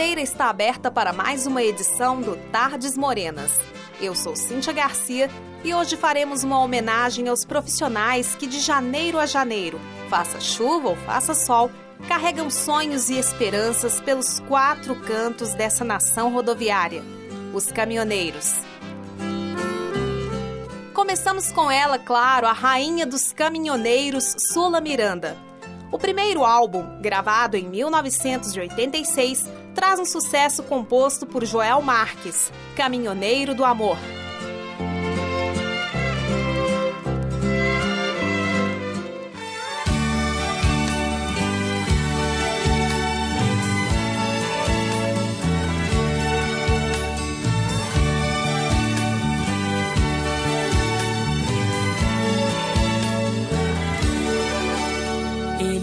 porteira está aberta para mais uma edição do Tardes Morenas. Eu sou Cíntia Garcia e hoje faremos uma homenagem aos profissionais que de janeiro a janeiro, faça chuva ou faça sol, carregam sonhos e esperanças pelos quatro cantos dessa nação rodoviária, os caminhoneiros. Começamos com ela, claro, a rainha dos caminhoneiros, Sula Miranda. O primeiro álbum, gravado em 1986, traz um sucesso composto por Joel Marques, Caminhoneiro do Amor.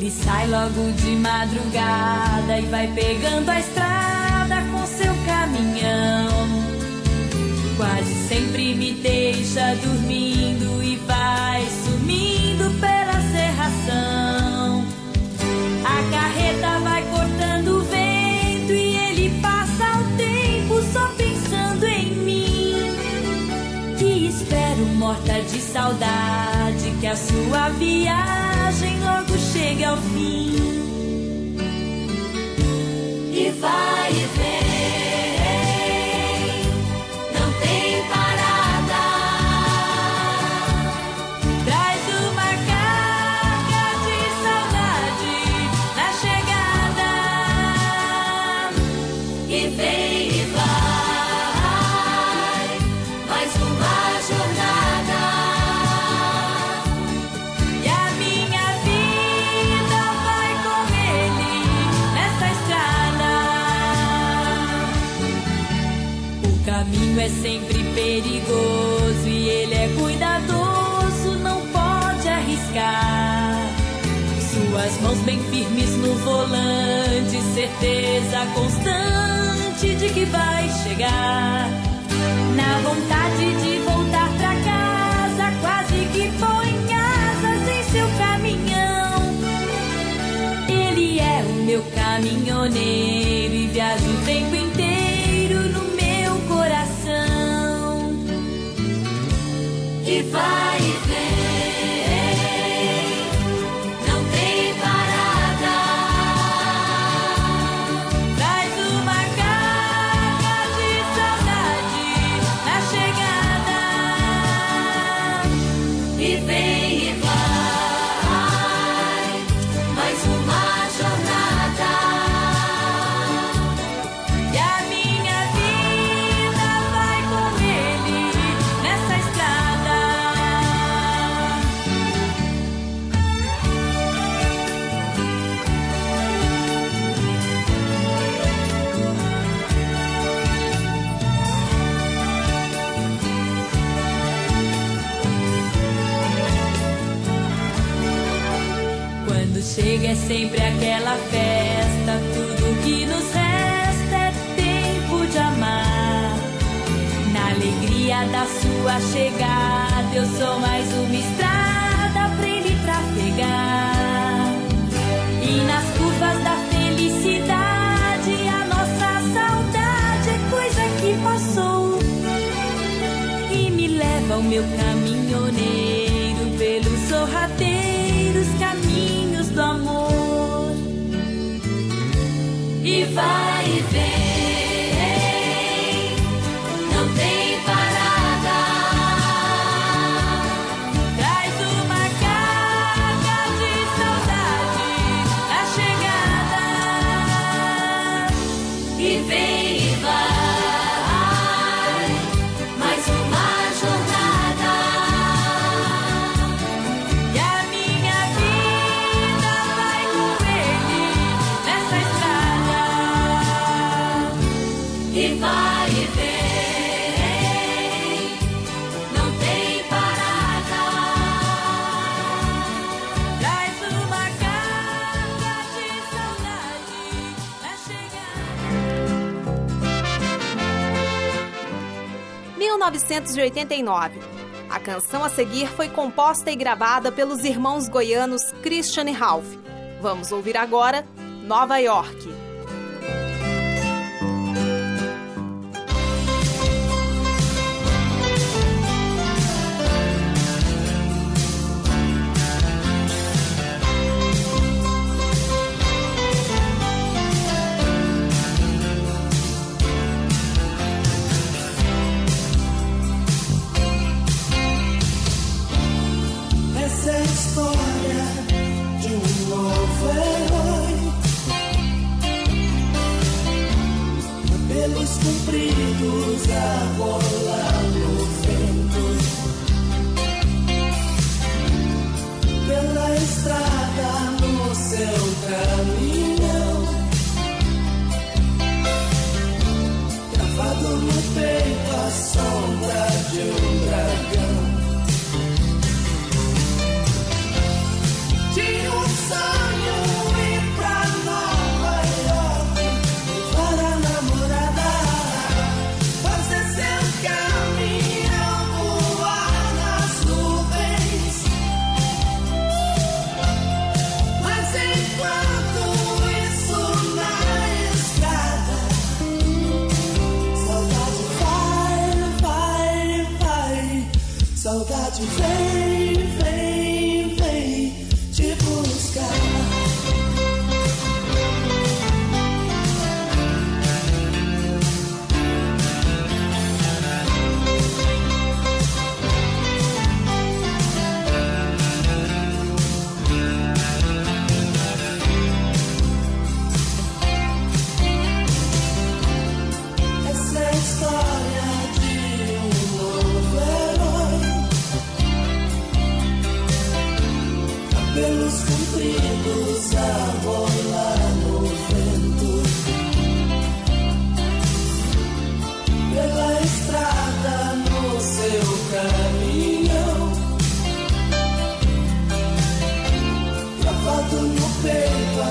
Sai logo de madrugada e vai pegando a estrada com seu caminhão. Quase sempre me deixa dormindo e vai sumindo pela serração. A carreta vai cortando o vento e ele passa o tempo só pensando em mim. Que espero morta de saudade que a sua viagem logo chegue ao fim. E vai e vem, caminho é sempre perigoso e ele é cuidadoso, não pode arriscar. Suas mãos bem firmes no volante, certeza constante de que vai chegar. Na vontade de voltar pra casa, quase que põe asas em seu caminhão. Ele é o meu caminhoneiro e viaja o tempo inteiro E sempre aquela festa, tudo que nos resta é tempo de amar. Na alegria da sua chegada, eu sou mais uma estrada vai 1989. A canção a seguir foi composta e gravada pelos irmãos goianos Christian e Ralph. Vamos ouvir agora Nova York.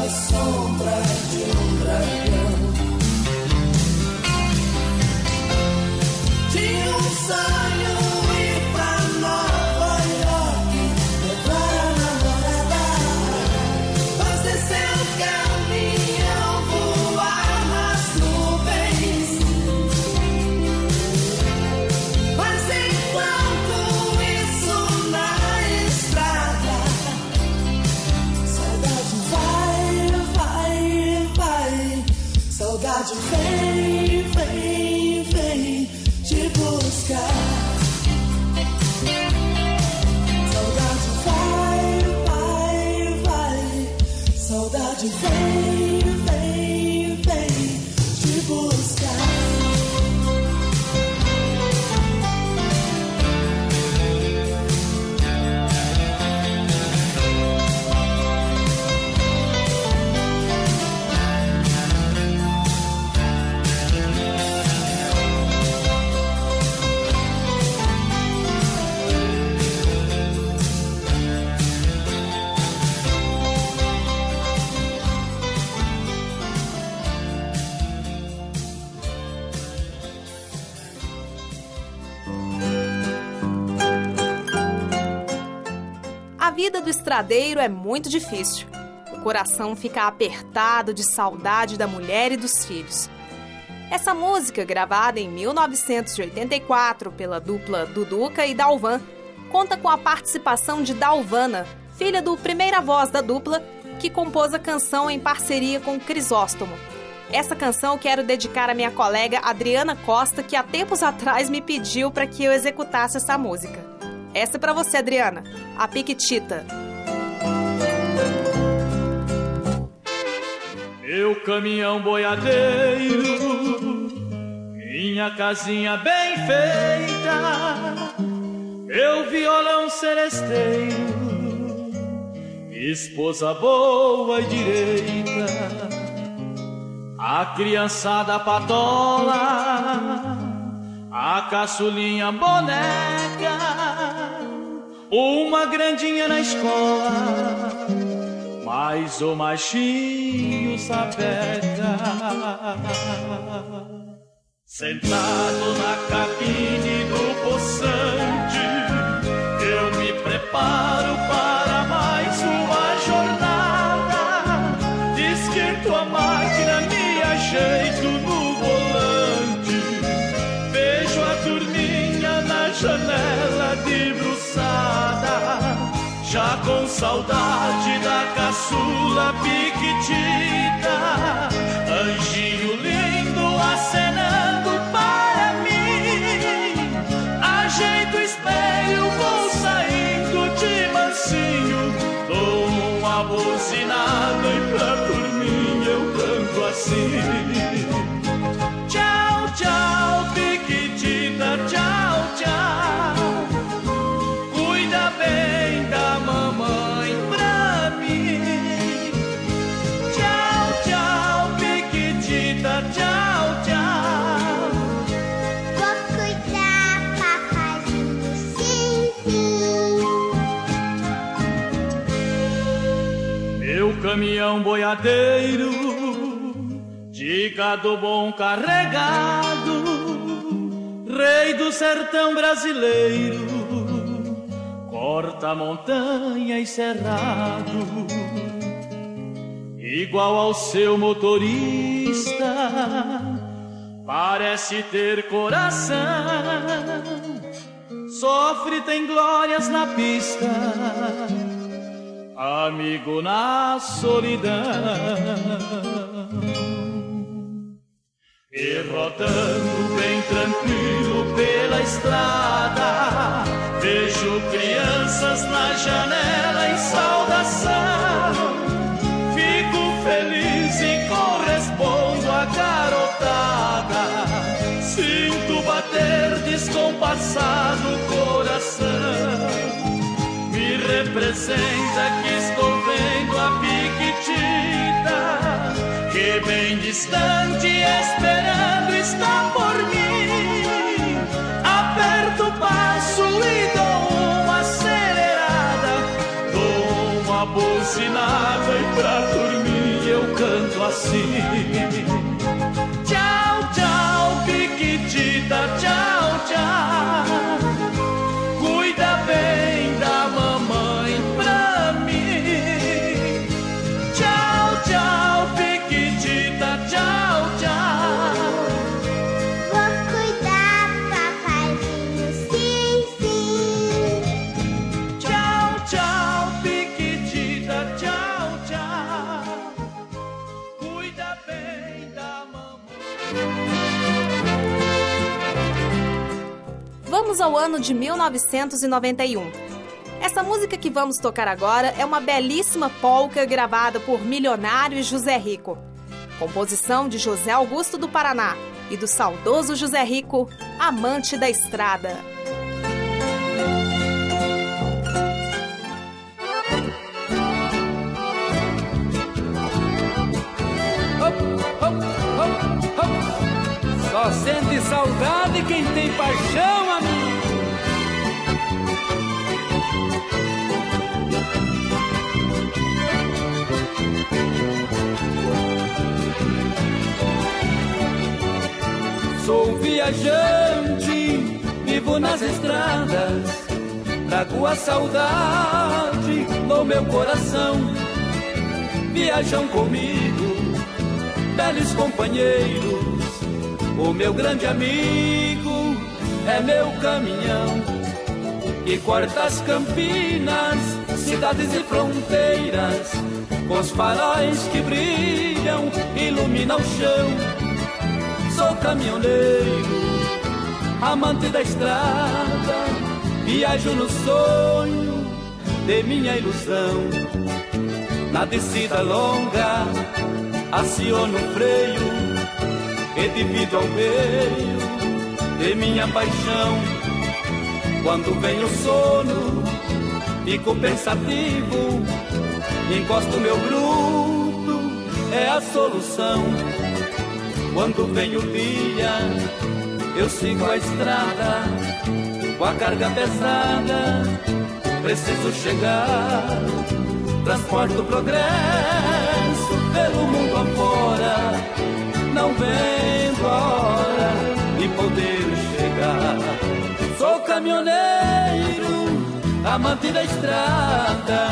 sombra. Vida do estradeiro é muito difícil. O coração fica apertado de saudade da mulher e dos filhos. Essa música, gravada em 1984 pela dupla Duduca e Dalvan, conta com a participação de Dalvana, filha do primeira voz da dupla, que compôs a canção em parceria com Crisóstomo. Essa canção quero dedicar à minha colega Adriana Costa, que há tempos atrás me pediu para que eu executasse essa música. Essa é para você, Adriana. A Piquitita. Meu caminhão boiadeiro, minha casinha bem feita, meu violão celesteiro, esposa boa e direita, a criançada patola, a caçulinha boneca uma grandinha na escola, mas o machinho sapeca. Sentado na cabine do poçante, eu me preparo para já com saudade da caçula piquitita, anjinho caminhão boiadeiro de gado bom carregado, rei do sertão brasileiro, corta montanha e cerrado, igual ao seu motorista, parece ter coração, sofre, tem glórias na pista amigo na solidão. E rodando bem tranquilo pela estrada, vejo crianças na janela em saudação. Fico feliz e correspondo à garotada. Sinto bater descompassado o coração representa que estou vendo a piquitita que bem distante esperando está por mim. Aperto o passo e dou uma acelerada, dou uma buzinada e pra dormir eu canto assim. Ao ano de 1991. Essa música que vamos tocar agora é uma belíssima polca gravada por Milionário e José Rico. Composição de José Augusto do Paraná e do saudoso José Rico, amante da estrada. Só sente saudade quem tem paixão, amigo. Viajante, vivo nas estradas, trago a saudade no meu coração. Viajam comigo, belos companheiros o meu grande amigo é meu caminhão que corta as campinas, cidades e fronteiras, com os faróis que brilham, ilumina o chão. Caminhoneiro, amante da estrada, viajo no sonho de minha ilusão. Na descida longa, aciono o freio e divido ao meio de minha paixão. Quando vem o sono, fico pensativo, encosto meu bruto, é a solução. Quando vem o dia, eu sigo a estrada, com a carga pesada, preciso chegar, transporto progresso pelo mundo afora não vendo a hora de poder chegar. Sou caminhoneiro, amante da estrada,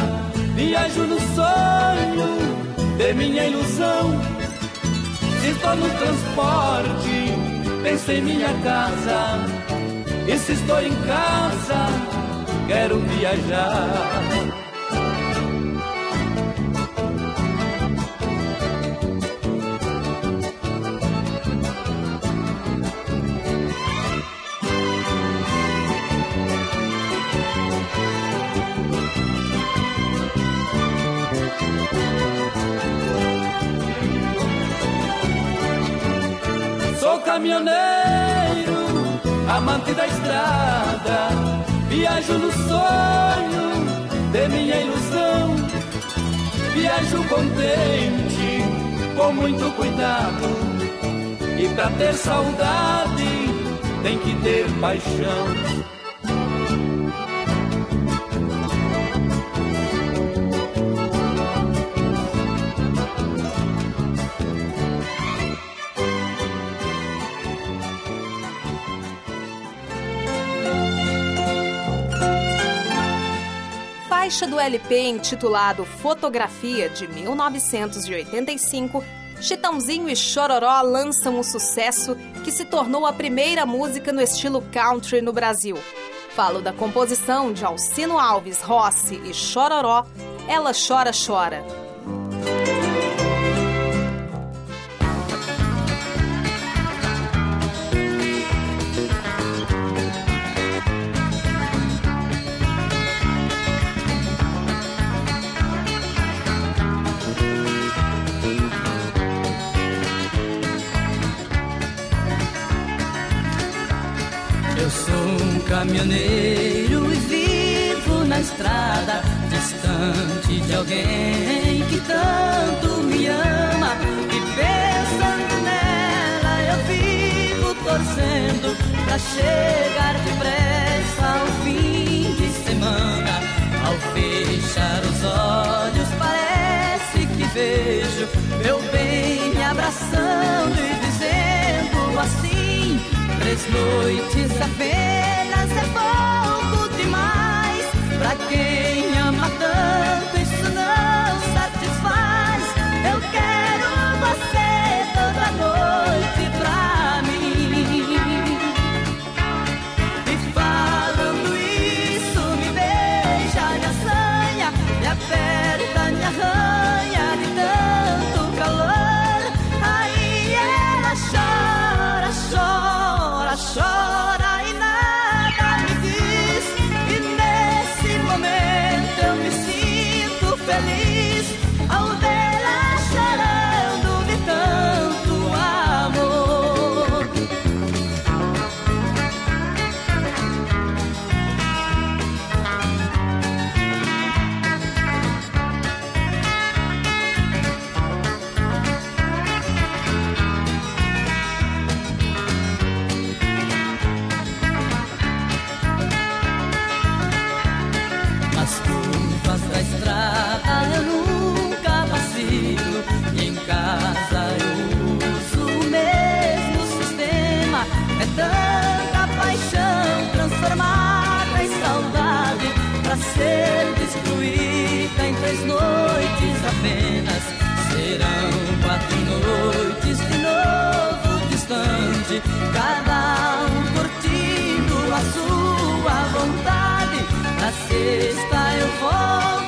viajo no sonho de minha ilusão. Estou no transporte, penso em minha casa. E se estou em casa, quero viajar. Caminhoneiro, amante da estrada, viajo no sonho de minha ilusão. Viajo contente, com muito cuidado. E pra ter saudade, tem que ter paixão. Faixa do LP intitulado Fotografia de 1985, Chitãozinho e Chororó lançam um sucesso que se tornou a primeira música no estilo country no Brasil. Falo da composição de Alcino Alves, Rossi e Chororó, Ela Chora Chora. Caminhoneiro e vivo na estrada, distante de alguém que tanto me ama. E pensando nela, eu vivo torcendo pra chegar depressa ao fim de semana. Ao fechar os olhos, parece que vejo meu bem me abraçando e dizendo assim: três noites apenas é pouco demais pra quem ama tanto. Outra estrada. Eu nunca vacilo E em casa eu uso o mesmo sistema. É tanta paixão transformada em saudade Pra ser destruída em três noites apenas. Serão quatro noites de novo distante. Cada um curtindo a sua vontade. Na sexta eu vou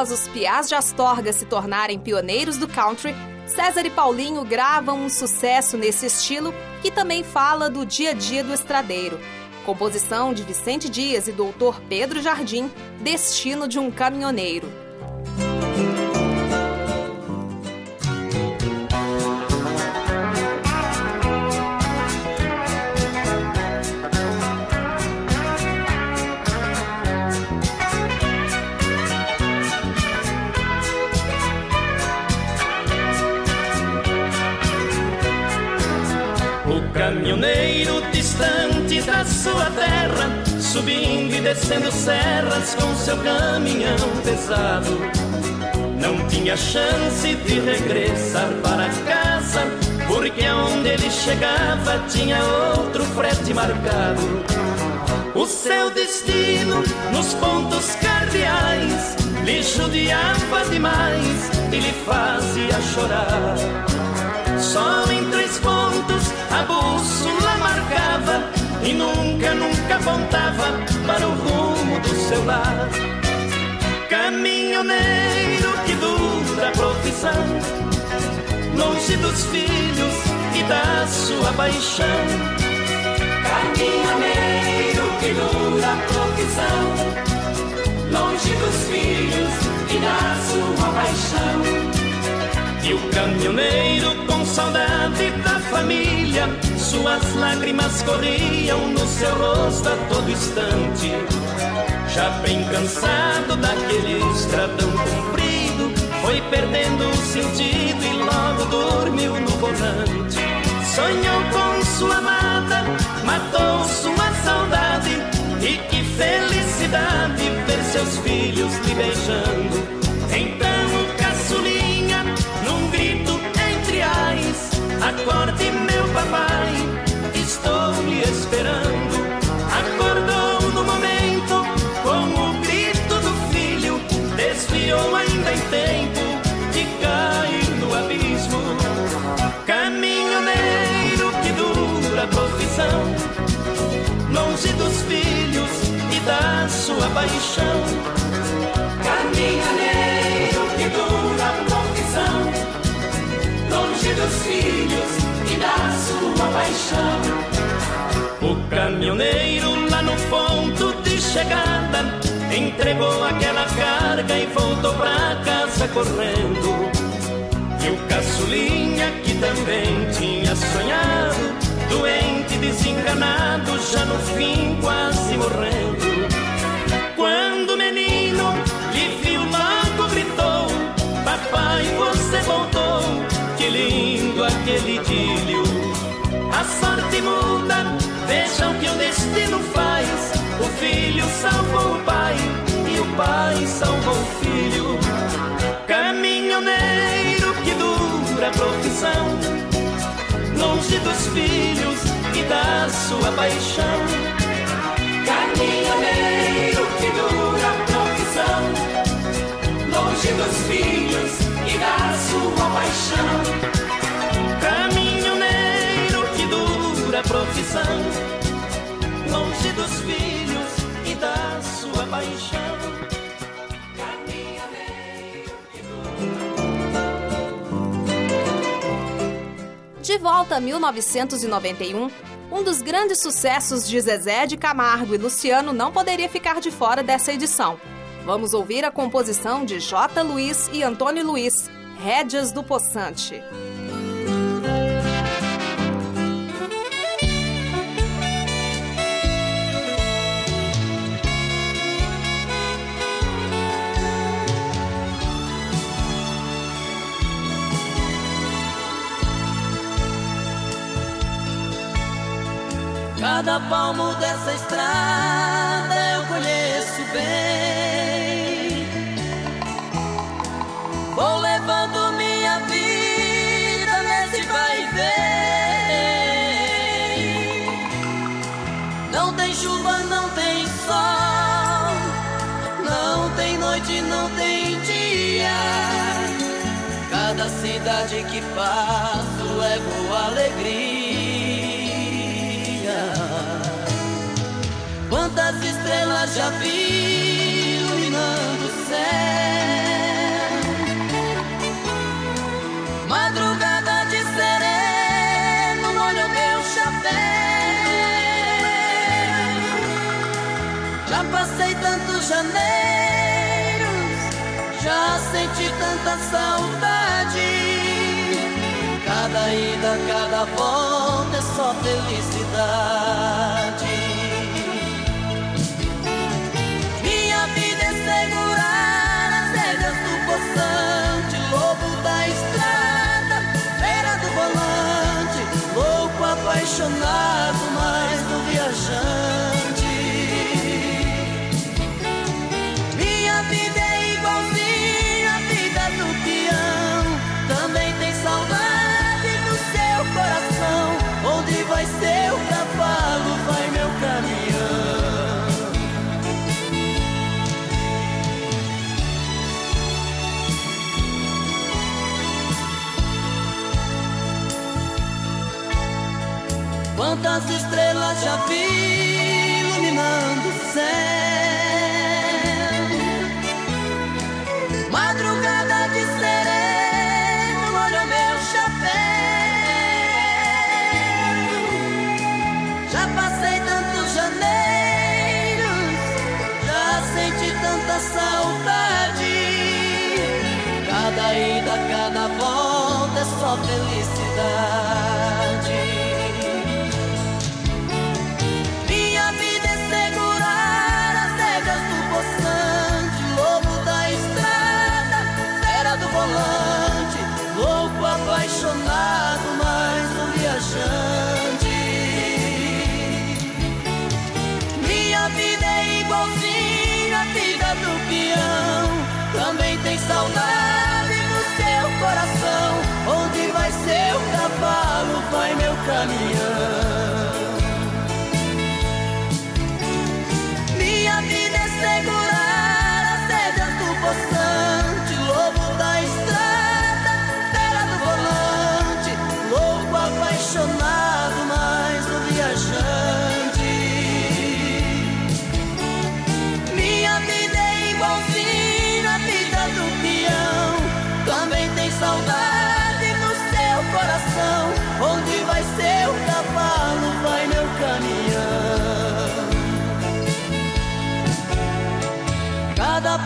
após os Piás de Astorga se tornarem pioneiros do country, César e Paulinho gravam um sucesso nesse estilo que também fala do dia a dia do estradeiro. Composição de Vicente Dias e Doutor Pedro Jardim, Destino de um Caminhoneiro. Subindo e descendo serras com seu caminhão pesado. Não tinha chance de regressar para casa, porque onde ele chegava tinha outro frete marcado. O seu destino nos pontos cardeais lhe judiava demais e lhe fazia chorar. Só em três pontos a bússola marcava e nunca, nunca apontava para o rumo do seu lar. Caminhoneiro que dura profissão, longe dos filhos e da sua paixão. Caminhoneiro que dura profissão, longe dos filhos e da sua paixão. E o caminhoneiro com saudade da família, suas lágrimas corriam no seu rosto a todo instante. Já bem cansado daquele estradão comprido, foi perdendo o sentido e logo dormiu no volante. Sonhou com sua amada, matou sua saudade, e que felicidade ver seus filhos lhe beijando. Então Acorde, meu papai, estou lhe esperando. Acordou no momento com o grito do filho, desviou ainda em tempo de cair no abismo. Caminhoneiro que dura profissão, longe dos filhos e da sua paixão. Dos filhos e da sua paixão. O caminhoneiro lá no ponto de chegada entregou aquela carga e voltou pra casa correndo. E o caçulinha que também tinha sonhado, doente, desenganado, já no fim quase morrendo. Quando o menino lhe viu logo gritou: Papai, você voltou aquele idílio. A sorte muda, vejam que o destino faz. O filho salvou o pai e o pai salvou o filho. Caminhoneiro que dura a profissão, longe dos filhos e da sua paixão. Caminhoneiro que dura a profissão, longe dos filhos e da sua paixão. De volta a 1991, um dos grandes sucessos de Zezé de Camargo e Luciano não poderia ficar de fora dessa edição. Vamos ouvir a composição de J. Luiz e Antônio Luiz, Rédeas do Poçante. Cada palmo dessa estrada eu conheço bem. Vou levando minha vida nesse vai e vem. Não tem chuva, não tem sol, não tem noite, não tem dia. Cada cidade que passo levo alegria. Quantas estrelas já vi iluminando o céu. Madrugada de sereno molho meu chapéu. Já passei tantos janeiros Já senti tanta saudade. Cada ida, cada volta é só felicidade Quantas estrelas já vi iluminando o céu. Madrugada de sereno, olha o meu chapéu. Já passei tantos janeiros, já senti tanta saudade. Cada ida, cada volta é só felicidade.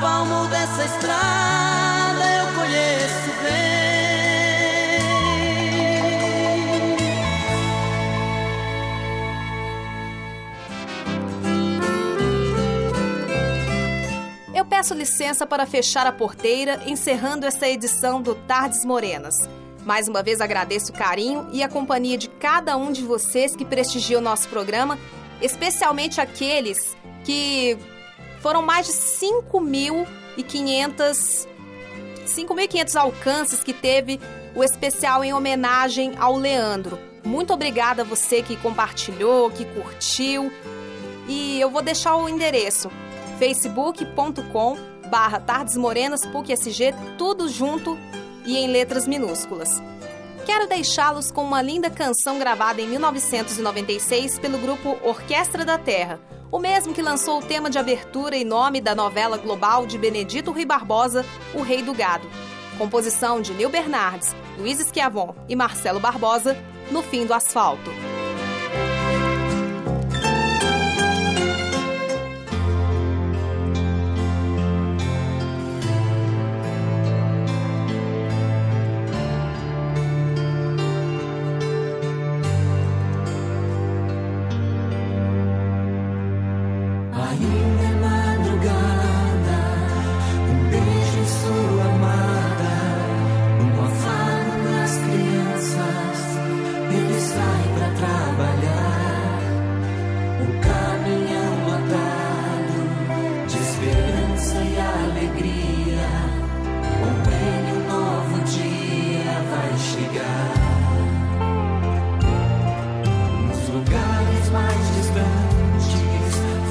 Palmo dessa estrada eu conheço bem. peço licença para fechar a porteira, encerrando esta edição do Tardes Morenas. Mais uma vez agradeço o carinho e a companhia de cada um de vocês que prestigiam o nosso programa, especialmente aqueles que foram mais de 5.500 5.500 alcances que teve o especial em homenagem ao Leandro. Muito obrigada a você que compartilhou, que curtiu. E eu vou deixar o endereço facebook.com barra Tardes Morenas tudo junto e em letras minúsculas. Quero deixá-los com uma linda canção gravada em 1996 pelo grupo Orquestra da Terra, o mesmo que lançou o tema de abertura e nome da novela global de Benedito Rui Barbosa, O Rei do Gado. Composição de Nil Bernardes, Luiz Esquiavon e Marcelo Barbosa, No Fim do Asfalto.